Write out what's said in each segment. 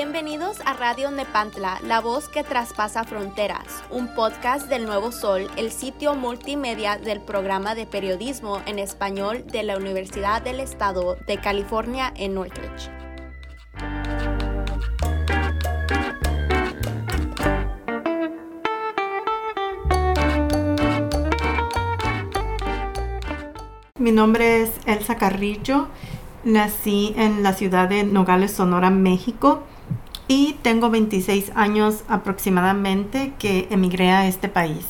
Bienvenidos a Radio Nepantla, la voz que traspasa fronteras, un podcast del Nuevo Sol, el sitio multimedia del programa de periodismo en español de la Universidad del Estado de California en Northridge. Mi nombre es Elsa Carrillo. Nací en la ciudad de Nogales, Sonora, México y tengo 26 años aproximadamente que emigré a este país.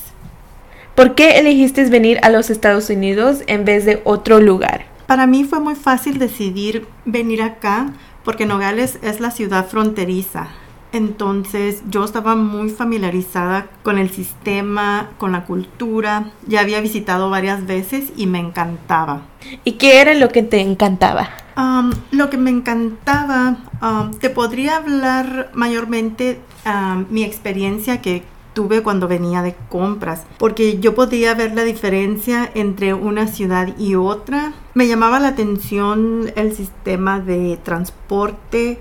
¿Por qué elegiste venir a los Estados Unidos en vez de otro lugar? Para mí fue muy fácil decidir venir acá porque Nogales es la ciudad fronteriza. Entonces yo estaba muy familiarizada con el sistema, con la cultura. Ya había visitado varias veces y me encantaba. ¿Y qué era lo que te encantaba? Um, lo que me encantaba, um, te podría hablar mayormente um, mi experiencia que tuve cuando venía de compras, porque yo podía ver la diferencia entre una ciudad y otra. Me llamaba la atención el sistema de transporte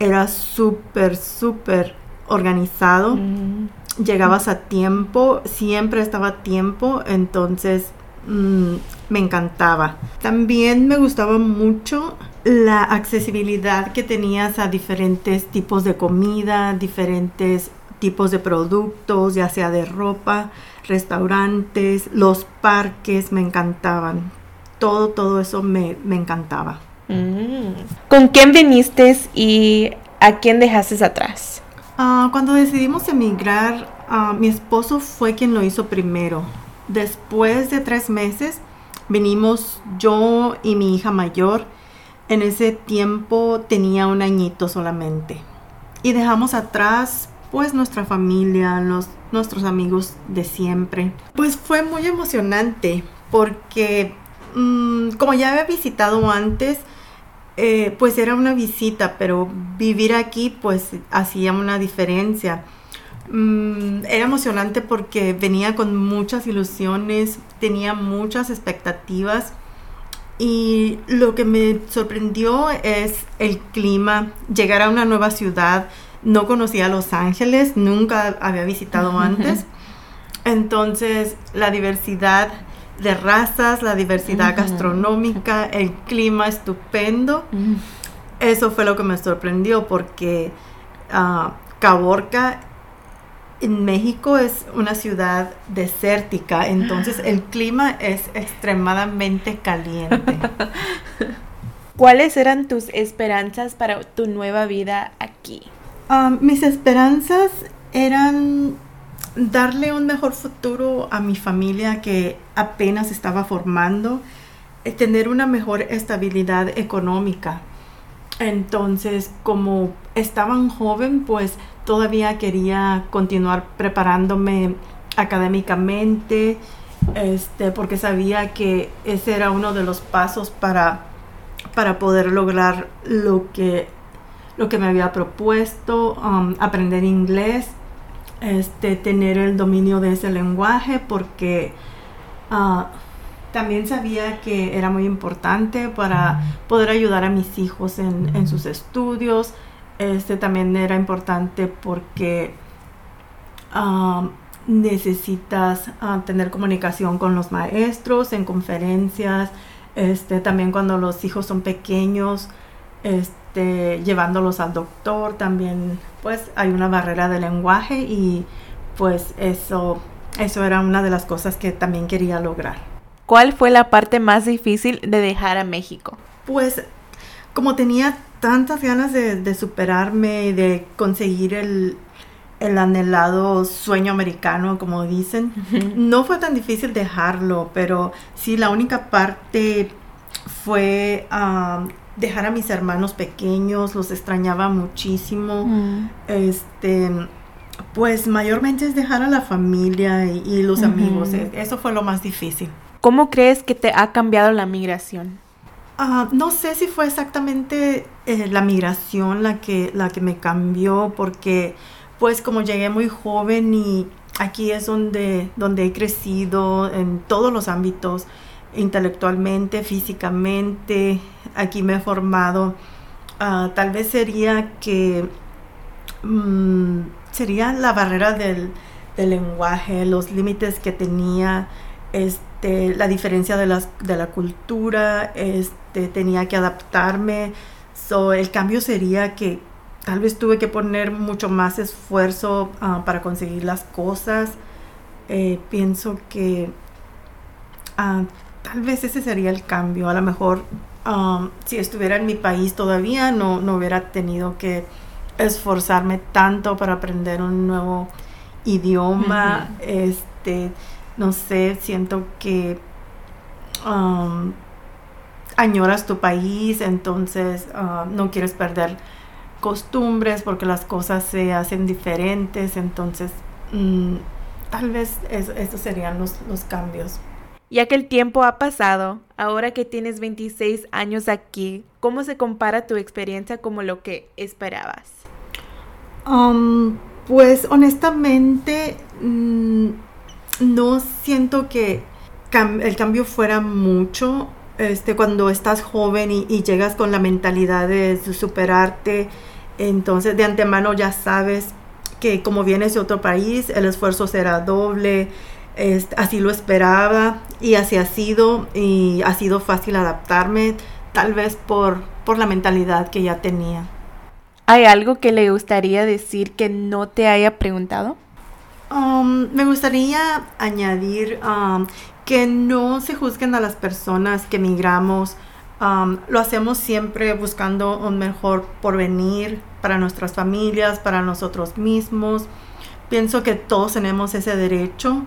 era súper, súper organizado. Mm. Llegabas a tiempo, siempre estaba a tiempo, entonces mm, me encantaba. También me gustaba mucho la accesibilidad que tenías a diferentes tipos de comida, diferentes tipos de productos, ya sea de ropa, restaurantes, los parques, me encantaban. Todo, todo eso me, me encantaba. Mm. ¿Con quién viniste y a quién dejaste atrás? Ah, cuando decidimos emigrar, ah, mi esposo fue quien lo hizo primero. Después de tres meses, vinimos yo y mi hija mayor. En ese tiempo tenía un añito solamente. Y dejamos atrás pues nuestra familia, los, nuestros amigos de siempre. Pues fue muy emocionante porque mm, como ya había visitado antes, eh, pues era una visita, pero vivir aquí pues hacía una diferencia. Mm, era emocionante porque venía con muchas ilusiones, tenía muchas expectativas y lo que me sorprendió es el clima, llegar a una nueva ciudad. No conocía Los Ángeles, nunca había visitado antes. Entonces la diversidad de razas, la diversidad gastronómica, el clima estupendo. Eso fue lo que me sorprendió porque uh, Caborca en México es una ciudad desértica, entonces el clima es extremadamente caliente. ¿Cuáles eran tus esperanzas para tu nueva vida aquí? Ah, mis esperanzas eran darle un mejor futuro a mi familia que apenas estaba formando, eh, tener una mejor estabilidad económica. Entonces, como estaba joven, pues todavía quería continuar preparándome académicamente, este, porque sabía que ese era uno de los pasos para, para poder lograr lo que, lo que me había propuesto, um, aprender inglés este, tener el dominio de ese lenguaje porque ah, también sabía que era muy importante para poder ayudar a mis hijos en, sus estudios. Este también era importante porque ah, necesitas ah, tener comunicación con los maestros en conferencias, este, también cuando los hijos son pequeños, este, este, llevándolos al doctor también, pues hay una barrera de lenguaje y pues eso, eso era una de las cosas que también quería lograr. ¿Cuál fue la parte más difícil de dejar a México? Pues como tenía tantas ganas de, superarme, de conseguir el, el anhelado sueño americano, como dicen. No fue tan difícil dejarlo, pero sí, la única parte fue dejar a mis hermanos pequeños, los extrañaba muchísimo. Mm. Este, pues mayormente es dejar a la familia y, los amigos. E, eso fue lo más difícil. ¿Cómo crees que te ha cambiado la migración? Ah, no sé si fue exactamente eh, la migración la que, la que me cambió, porque pues como llegué muy joven y aquí es donde, donde he crecido en todos los ámbitos intelectualmente, físicamente, aquí me he formado. Ah, tal vez sería que mm, sería la barrera del, del lenguaje, los límites que tenía, este, la diferencia de, las, de la cultura, este, tenía que adaptarme. So, el cambio sería que tal vez tuve que poner mucho más esfuerzo ah, para conseguir las cosas. Eh, pienso que ah, tal vez ese sería el cambio. A lo mejor ah, si estuviera en mi país todavía no, no hubiera tenido que esforzarme tanto para aprender un nuevo idioma. Este, no sé, siento que um, añoras tu país, entonces uh, no quieres perder costumbres porque las cosas se hacen diferentes, entonces mm, tal vez estos serían los, los cambios. Ya que el tiempo ha pasado, ahora que tienes 26 años aquí, ¿cómo se compara tu experiencia como lo que esperabas? Um, pues honestamente mm, no siento que el cambio fuera mucho. Este, cuando estás joven y, llegas con la mentalidad de superarte, entonces de antemano ya sabes que como vienes de otro país, el esfuerzo será doble. así lo esperaba y así ha sido y ha sido fácil adaptarme, tal vez por, por la mentalidad que ya tenía. ¿Hay algo que le gustaría decir que no te haya preguntado? Um, me gustaría añadir um, que no se juzguen a las personas que emigramos. Um, lo hacemos siempre buscando un mejor porvenir para nuestras familias, para nosotros mismos. Pienso que todos tenemos ese derecho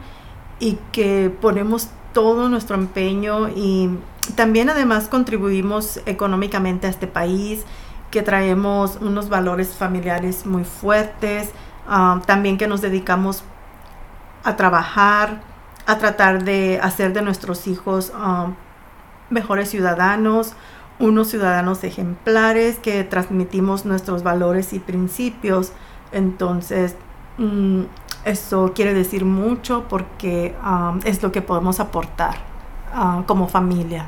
y que ponemos todo nuestro empeño y también además contribuimos económicamente a este país que traemos unos valores familiares muy fuertes, ah, también que nos dedicamos a trabajar, a tratar de hacer de nuestros hijos ah, mejores ciudadanos, unos ciudadanos ejemplares que transmitimos nuestros valores y principios. Entonces, mm, eso quiere decir mucho porque ah, es lo que podemos aportar como familia.